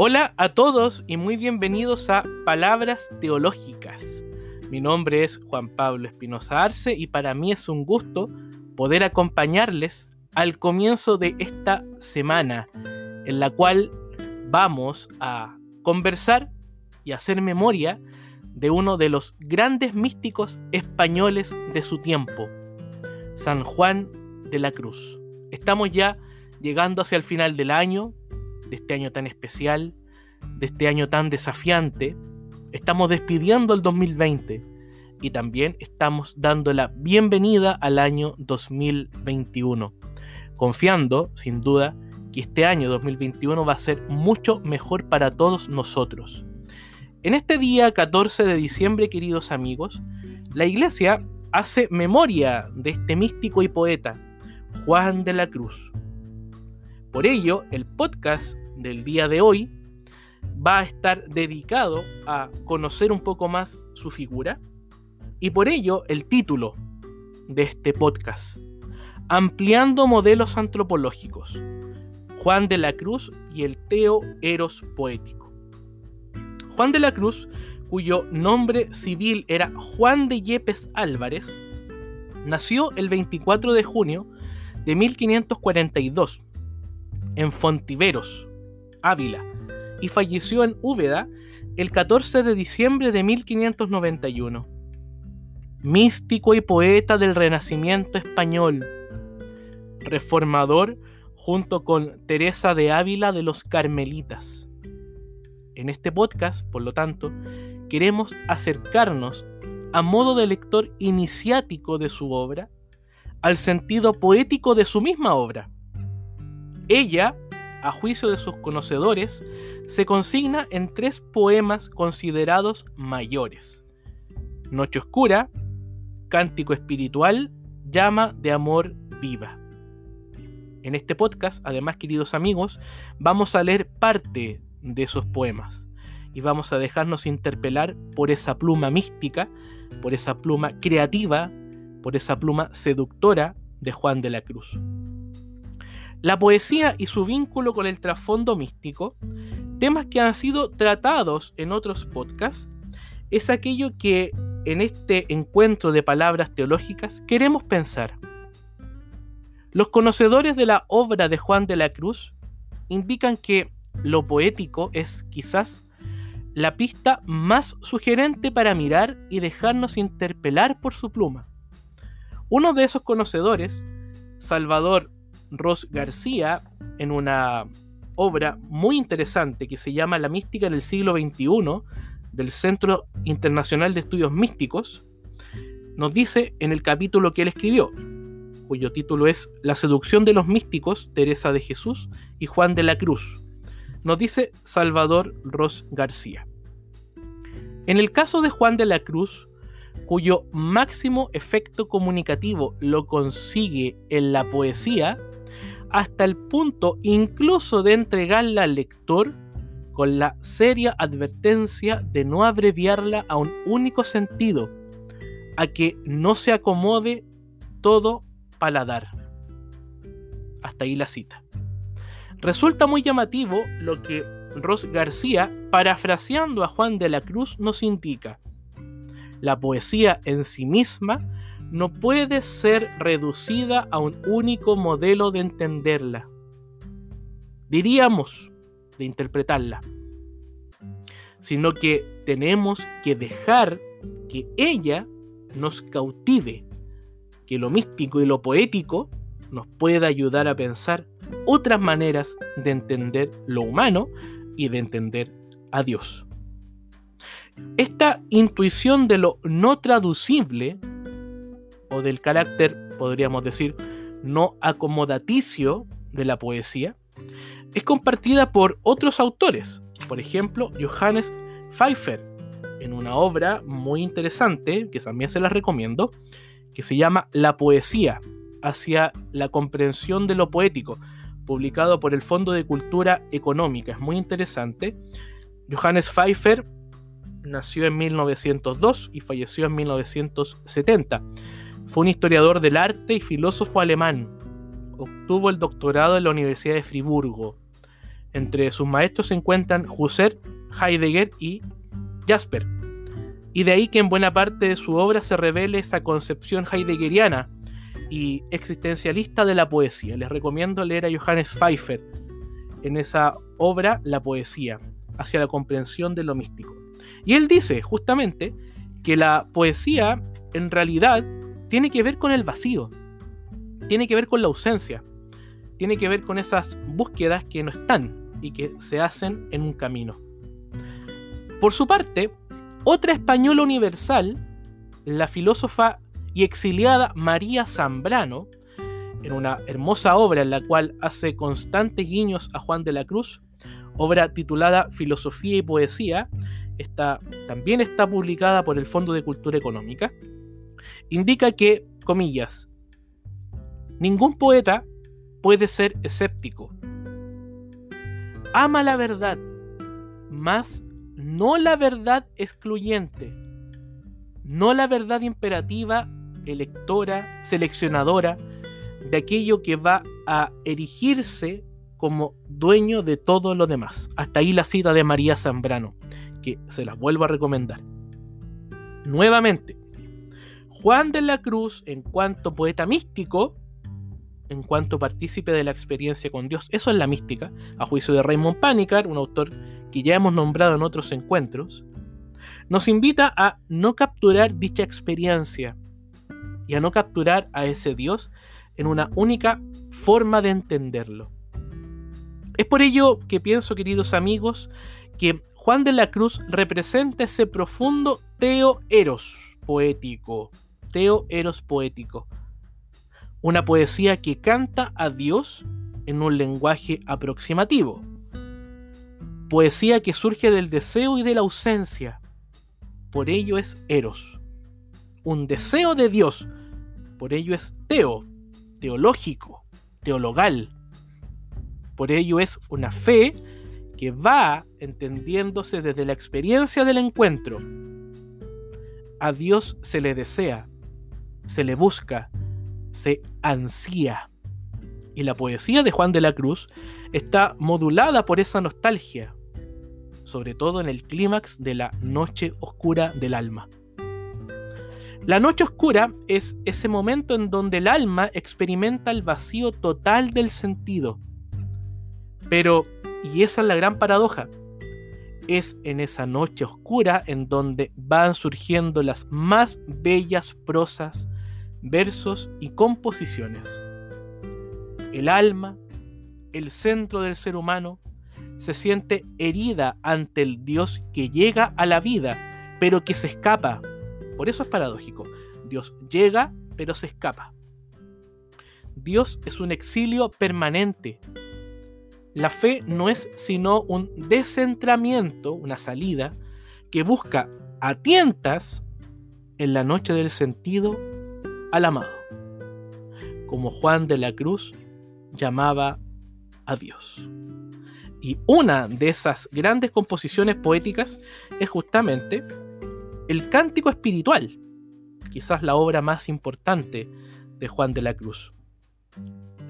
Hola a todos y muy bienvenidos a Palabras Teológicas. Mi nombre es Juan Pablo Espinosa Arce y para mí es un gusto poder acompañarles al comienzo de esta semana en la cual vamos a conversar y hacer memoria de uno de los grandes místicos españoles de su tiempo, San Juan de la Cruz. Estamos ya llegando hacia el final del año, de este año tan especial, de este año tan desafiante. Estamos despidiendo el 2020 y también estamos dando la bienvenida al año 2021, confiando, sin duda, que este año 2021 va a ser mucho mejor para todos nosotros. En este día 14 de diciembre, queridos amigos, la iglesia hace memoria de este místico y poeta, Juan de la Cruz. Por ello, el podcast del día de hoy va a estar dedicado a conocer un poco más su figura y por ello el título de este podcast, Ampliando modelos antropológicos, Juan de la Cruz y el Teo Eros poético. Juan de la Cruz, cuyo nombre civil era Juan de Yepes Álvarez, nació el 24 de junio de 1542 en Fontiveros, Ávila, y falleció en Úbeda el 14 de diciembre de 1591. Místico y poeta del Renacimiento español, reformador junto con Teresa de Ávila de los Carmelitas. En este podcast, por lo tanto, queremos acercarnos a modo de lector iniciático de su obra, al sentido poético de su misma obra. Ella, a juicio de sus conocedores, se consigna en tres poemas considerados mayores. Noche Oscura, Cántico Espiritual, Llama de Amor Viva. En este podcast, además, queridos amigos, vamos a leer parte de esos poemas y vamos a dejarnos interpelar por esa pluma mística, por esa pluma creativa, por esa pluma seductora de Juan de la Cruz. La poesía y su vínculo con el trasfondo místico temas que han sido tratados en otros podcasts, es aquello que en este encuentro de palabras teológicas queremos pensar. Los conocedores de la obra de Juan de la Cruz indican que lo poético es quizás la pista más sugerente para mirar y dejarnos interpelar por su pluma. Uno de esos conocedores, Salvador Ros García, en una obra muy interesante que se llama La mística en el siglo XXI del Centro Internacional de Estudios Místicos, nos dice en el capítulo que él escribió, cuyo título es La seducción de los místicos, Teresa de Jesús y Juan de la Cruz. Nos dice Salvador Ros García. En el caso de Juan de la Cruz, cuyo máximo efecto comunicativo lo consigue en la poesía, hasta el punto incluso de entregarla al lector con la seria advertencia de no abreviarla a un único sentido, a que no se acomode todo paladar. Hasta ahí la cita. Resulta muy llamativo lo que Ross García, parafraseando a Juan de la Cruz, nos indica. La poesía en sí misma no puede ser reducida a un único modelo de entenderla. Diríamos, de interpretarla. Sino que tenemos que dejar que ella nos cautive, que lo místico y lo poético nos pueda ayudar a pensar otras maneras de entender lo humano y de entender a Dios. Esta intuición de lo no traducible o del carácter, podríamos decir, no acomodaticio de la poesía, es compartida por otros autores, por ejemplo, Johannes Pfeiffer, en una obra muy interesante, que también se las recomiendo, que se llama La poesía, hacia la comprensión de lo poético, publicado por el Fondo de Cultura Económica. Es muy interesante. Johannes Pfeiffer nació en 1902 y falleció en 1970. Fue un historiador del arte y filósofo alemán. Obtuvo el doctorado en la Universidad de Friburgo. Entre sus maestros se encuentran Husserl, Heidegger y Jasper. Y de ahí que en buena parte de su obra se revele esa concepción heideggeriana y existencialista de la poesía. Les recomiendo leer a Johannes Pfeiffer en esa obra La poesía, hacia la comprensión de lo místico. Y él dice justamente que la poesía en realidad tiene que ver con el vacío, tiene que ver con la ausencia, tiene que ver con esas búsquedas que no están y que se hacen en un camino. Por su parte, otra española universal, la filósofa y exiliada María Zambrano, en una hermosa obra en la cual hace constantes guiños a Juan de la Cruz, obra titulada Filosofía y Poesía, también está publicada por el Fondo de Cultura Económica, indica que, comillas, ningún poeta puede ser escéptico. Ama la verdad, más no la verdad excluyente, no la verdad imperativa, electora, seleccionadora, de aquello que va a erigirse como dueño de todo lo demás. Hasta ahí la cita de María Zambrano, que se la vuelvo a recomendar. Nuevamente, Juan de la Cruz, en cuanto poeta místico, en cuanto partícipe de la experiencia con Dios, eso es la mística, a juicio de Raymond Panicar, un autor que ya hemos nombrado en otros encuentros, nos invita a no capturar dicha experiencia y a no capturar a ese Dios en una única forma de entenderlo. Es por ello que pienso, queridos amigos, que Juan de la Cruz representa ese profundo teo eros poético, teo eros poético, una poesía que canta a Dios en un lenguaje aproximativo, poesía que surge del deseo y de la ausencia, por ello es eros, un deseo de Dios, por ello es teo, teológico, teologal. Por ello es una fe que va entendiéndose desde la experiencia del encuentro. A Dios se le desea, se le busca, se ansía. Y la poesía de Juan de la Cruz está modulada por esa nostalgia, sobre todo en el clímax de la noche oscura del alma. La noche oscura es ese momento en donde el alma experimenta el vacío total del sentido. Pero, y esa es la gran paradoja, es en esa noche oscura en donde van surgiendo las más bellas prosas, versos y composiciones. El alma, el centro del ser humano, se siente herida ante el Dios que llega a la vida, pero que se escapa por eso es paradójico. Dios llega, pero se escapa. Dios es un exilio permanente. La fe no es sino un descentramiento, una salida, que busca a tientas en la noche del sentido al amado, como Juan de la Cruz llamaba a Dios. Y una de esas grandes composiciones poéticas es justamente el Cántico Espiritual, quizás la obra más importante de Juan de la Cruz.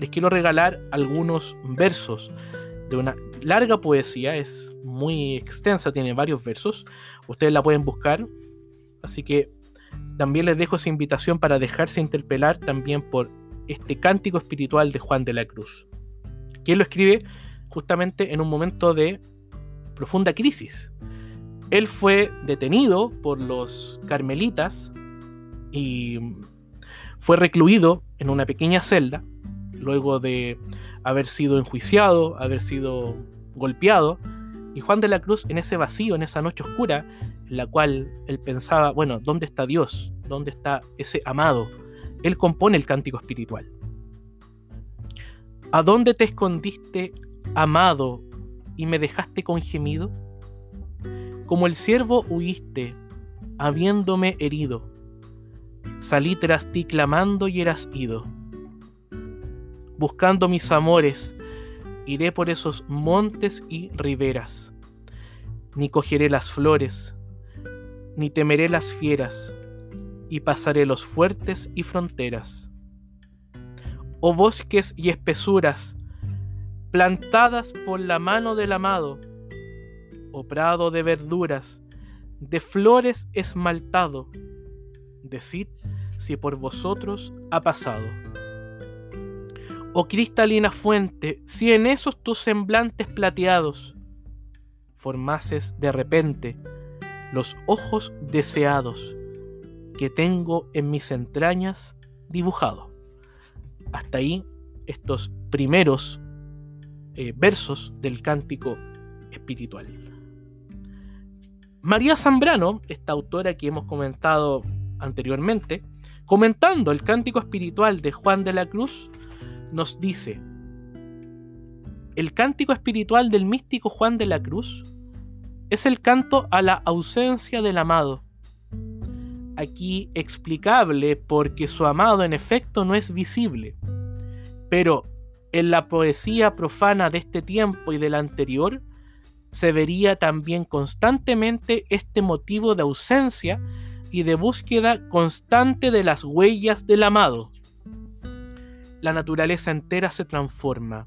Les quiero regalar algunos versos de una larga poesía, es muy extensa, tiene varios versos, ustedes la pueden buscar, así que también les dejo esa invitación para dejarse interpelar también por este cántico espiritual de Juan de la Cruz, que lo escribe justamente en un momento de profunda crisis, él fue detenido por los carmelitas y fue recluido en una pequeña celda, luego de haber sido enjuiciado, haber sido golpeado, y Juan de la Cruz en ese vacío, en esa noche oscura, la cual él pensaba, bueno, ¿dónde está Dios? ¿Dónde está ese amado? Él compone el cántico espiritual. ¿A dónde te escondiste, amado, y me dejaste con gemido? Como el siervo huiste, habiéndome herido. Salí tras ti clamando y eras ido. Buscando mis amores, iré por esos montes y riberas. Ni cogeré las flores, ni temeré las fieras, y pasaré los fuertes y fronteras. Oh bosques y espesuras, plantadas por la mano del amado, o prado de verduras, de flores esmaltado, decid si por vosotros ha pasado. Oh cristalina fuente, si en esos tus semblantes plateados formases de repente los ojos deseados que tengo en mis entrañas dibujado. Hasta ahí estos primeros eh, versos del cántico espiritual. María Zambrano, esta autora que hemos comentado anteriormente, comentando el cántico espiritual de Juan de la Cruz, nos dice, el cántico espiritual del místico Juan de la Cruz es el canto a la ausencia del amado. Aquí explicable porque su amado en efecto no es visible. Pero en la poesía profana de este tiempo y del anterior se vería también constantemente este motivo de ausencia y de búsqueda constante de las huellas del amado. La naturaleza entera se transforma,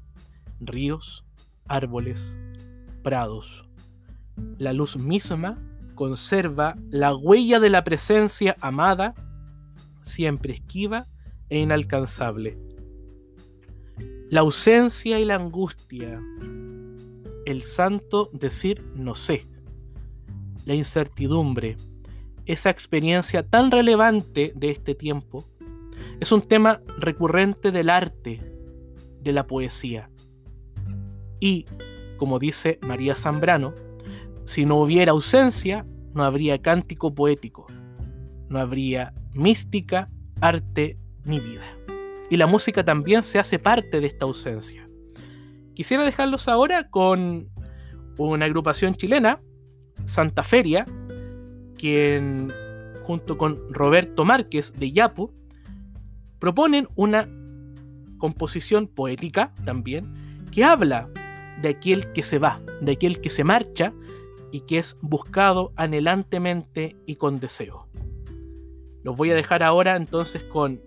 ríos, árboles, prados. La luz misma conserva la huella de la presencia amada, siempre esquiva e inalcanzable. La ausencia y la angustia, el santo decir no sé, la incertidumbre, esa experiencia tan relevante de este tiempo, es un tema recurrente del arte, de la poesía. Y, como dice María Zambrano, si no hubiera ausencia, no habría cántico poético, no habría mística, arte ni vida. Y la música también se hace parte de esta ausencia. Quisiera dejarlos ahora con una agrupación chilena, Santa Feria, quien junto con Roberto Márquez de Yapu proponen una composición poética también que habla de aquel que se va, de aquel que se marcha y que es buscado anhelantemente y con deseo. Los voy a dejar ahora entonces con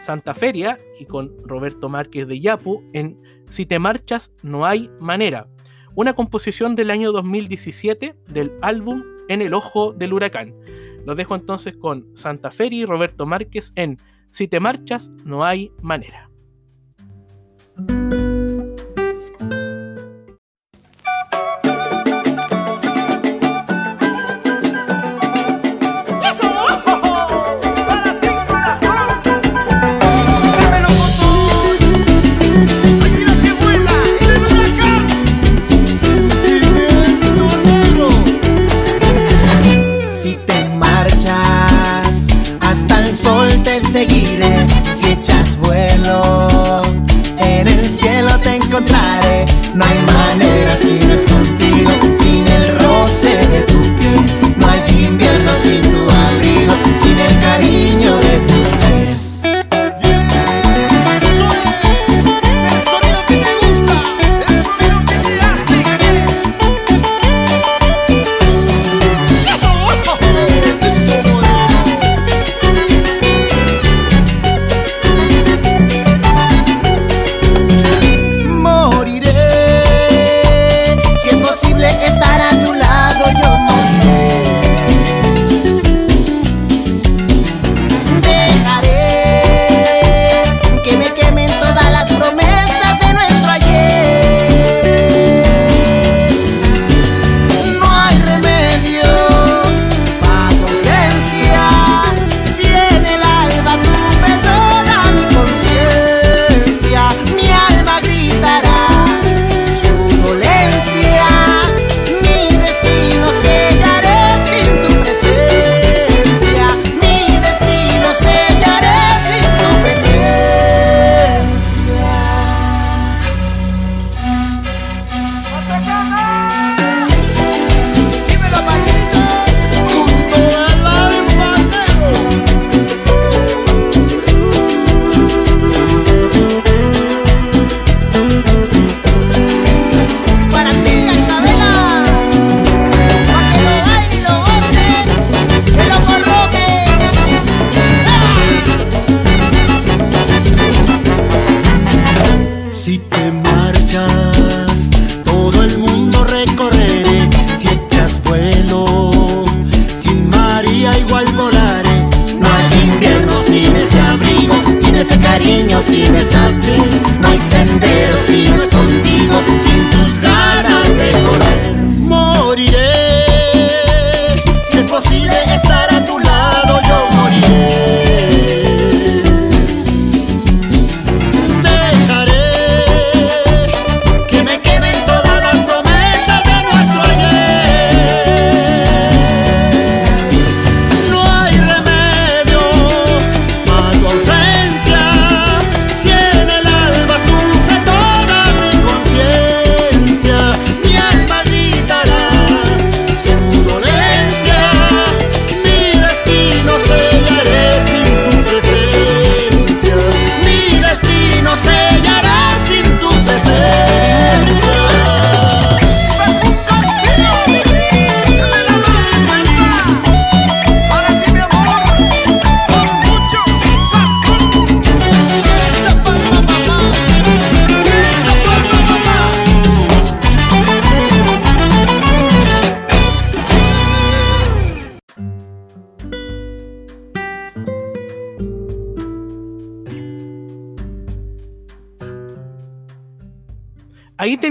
Santa Feria y con Roberto Márquez de Yapu en Si te marchas no hay manera, una composición del año 2017 del álbum En el ojo del huracán. Los dejo entonces con Santa Feria y Roberto Márquez en Si te marchas no hay manera.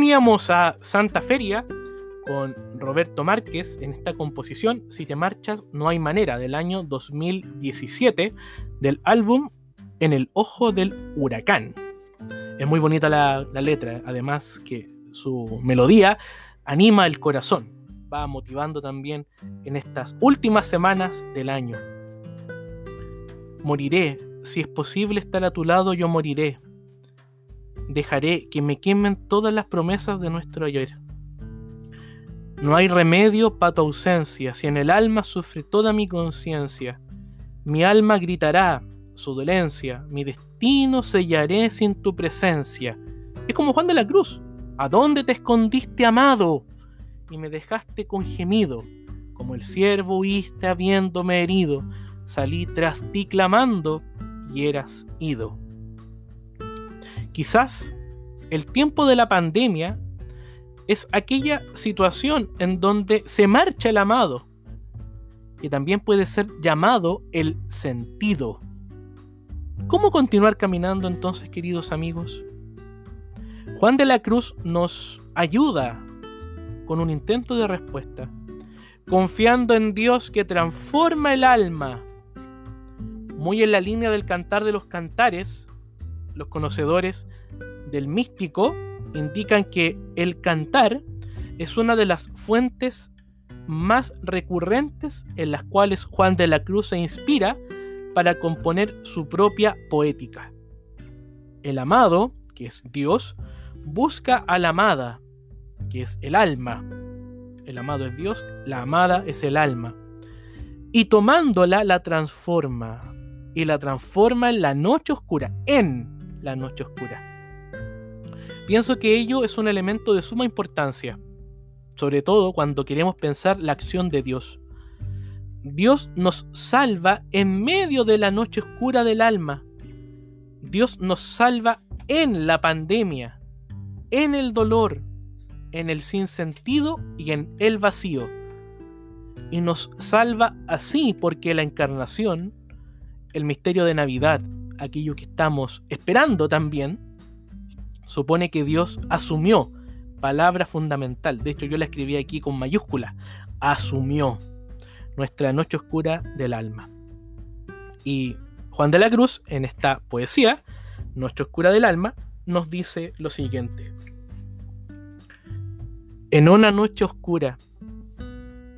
Teníamos a Santa Feria con Roberto Márquez en esta composición Si te marchas no hay manera del año 2017 del álbum En el ojo del huracán. Es muy bonita la, la letra, además que su melodía anima el corazón, va motivando también en estas últimas semanas del año. Moriré, si es posible estar a tu lado, yo moriré dejaré que me quemen todas las promesas de nuestro ayer. No hay remedio para tu ausencia, si en el alma sufre toda mi conciencia. Mi alma gritará su dolencia, mi destino sellaré sin tu presencia. Es como Juan de la Cruz. ¿A dónde te escondiste, amado? Y me dejaste con gemido. Como el siervo huiste habiéndome herido, salí tras ti clamando y eras ido. Quizás el tiempo de la pandemia es aquella situación en donde se marcha el amado, que también puede ser llamado el sentido. ¿Cómo continuar caminando entonces, queridos amigos? Juan de la Cruz nos ayuda con un intento de respuesta, confiando en Dios que transforma el alma. Muy en la línea del cantar de los cantares, los conocedores del místico indican que el cantar es una de las fuentes más recurrentes en las cuales Juan de la Cruz se inspira para componer su propia poética. El amado, que es Dios, busca a la amada, que es el alma. El amado es Dios, la amada es el alma. Y tomándola la transforma. Y la transforma en la noche oscura, en la noche oscura. Pienso que ello es un elemento de suma importancia, sobre todo cuando queremos pensar la acción de Dios. Dios nos salva en medio de la noche oscura del alma. Dios nos salva en la pandemia, en el dolor, en el sinsentido y en el vacío. Y nos salva así porque la encarnación, el misterio de Navidad, aquello que estamos esperando también, supone que Dios asumió, palabra fundamental, de hecho yo la escribí aquí con mayúscula, asumió nuestra noche oscura del alma. Y Juan de la Cruz, en esta poesía, Noche oscura del alma, nos dice lo siguiente. En una noche oscura,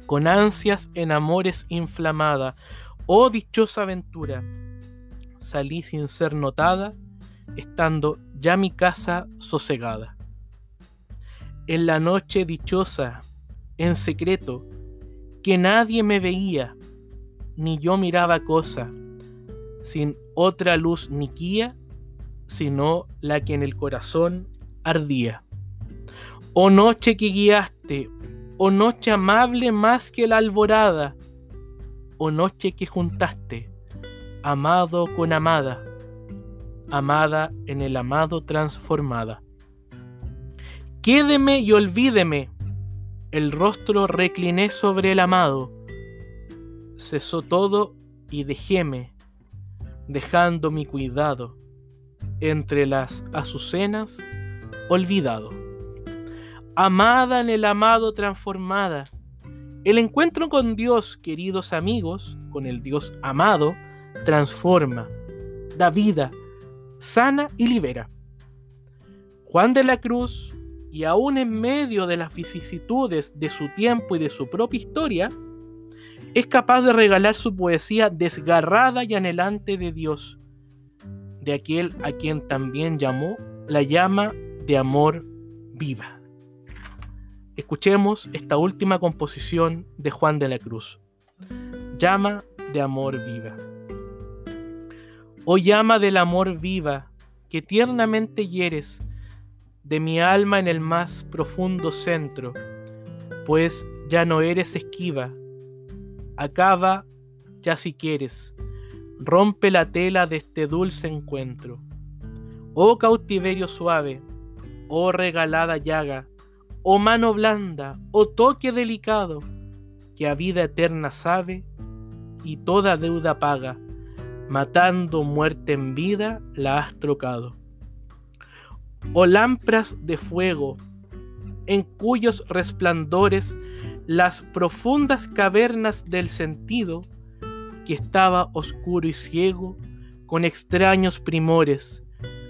con ansias en amores inflamada, oh dichosa aventura, salí sin ser notada, estando ya mi casa sosegada. En la noche dichosa, en secreto, que nadie me veía, ni yo miraba cosa, sin otra luz ni guía, sino la que en el corazón ardía. Oh noche que guiaste, oh noche amable más que la alborada, oh noche que juntaste, amado con amada, amada en el amado transformada. Quédeme y olvídeme, el rostro recliné sobre el amado, cesó todo y dejéme, dejando mi cuidado, entre las azucenas, olvidado. Amada en el amado transformada. El encuentro con Dios, queridos amigos, con el Dios amado, transforma, da vida, sana y libera. Juan de la Cruz, y aún en medio de las vicisitudes de su tiempo y de su propia historia, es capaz de regalar su poesía desgarrada y anhelante de Dios, de aquel a quien también llamó la llama de amor viva. Escuchemos esta última composición de Juan de la Cruz. Llama de amor viva. Oh llama del amor viva, que tiernamente hieres de mi alma en el más profundo centro, pues ya no eres esquiva. Acaba ya si quieres, rompe la tela de este dulce encuentro. Oh cautiverio suave, oh regalada llaga, oh mano blanda, oh toque delicado, que a vida eterna sabe y toda deuda paga, matando muerte en vida la has trocado. Oh lámparas de fuego, en cuyos resplandores las profundas cavernas del sentido, que estaba oscuro y ciego, con extraños primores,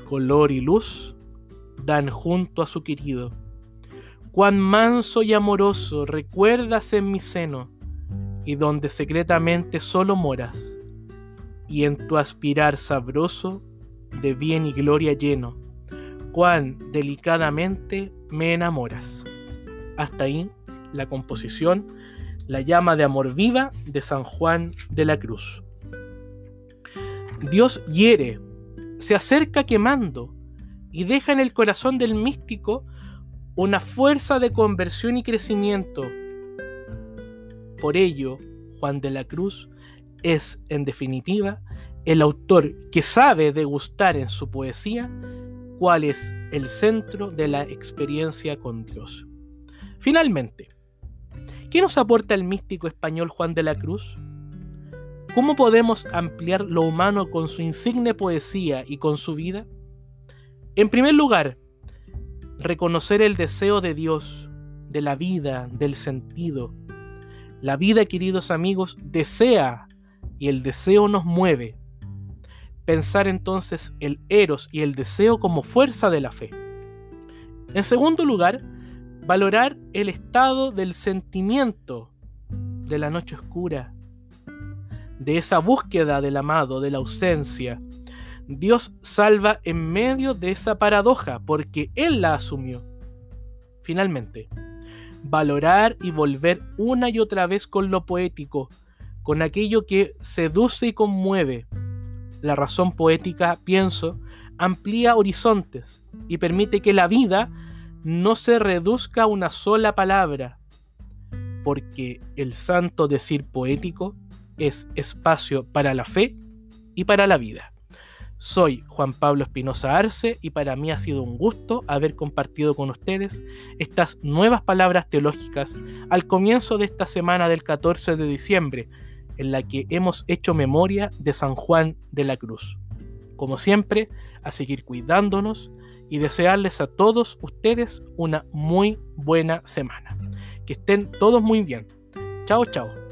color y luz, dan junto a su querido. Cuán manso y amoroso recuerdas en mi seno, y donde secretamente solo moras, y en tu aspirar sabroso de bien y gloria lleno, cuán delicadamente me enamoras. Hasta ahí la composición La llama de amor viva de San Juan de la Cruz. Dios hiere, se acerca quemando y deja en el corazón del místico una fuerza de conversión y crecimiento. Por ello, Juan de la Cruz es, en definitiva, el autor que sabe degustar en su poesía cuál es el centro de la experiencia con Dios. Finalmente, ¿qué nos aporta el místico español Juan de la Cruz? ¿Cómo podemos ampliar lo humano con su insigne poesía y con su vida? En primer lugar, reconocer el deseo de Dios, de la vida, del sentido. La vida, queridos amigos, desea y el deseo nos mueve. Pensar entonces el eros y el deseo como fuerza de la fe. En segundo lugar, valorar el estado del sentimiento de la noche oscura, de esa búsqueda del amado, de la ausencia. Dios salva en medio de esa paradoja porque Él la asumió. Finalmente, valorar y volver una y otra vez con lo poético, con aquello que seduce y conmueve. La razón poética, pienso, amplía horizontes y permite que la vida no se reduzca a una sola palabra, porque el santo decir poético es espacio para la fe y para la vida. Soy Juan Pablo Espinosa Arce y para mí ha sido un gusto haber compartido con ustedes estas nuevas palabras teológicas al comienzo de esta semana del 14 de diciembre, en la que hemos hecho memoria de San Juan de la Cruz. Como siempre, a seguir cuidándonos y desearles a todos ustedes una muy buena semana. Que estén todos muy bien. Chao, chao.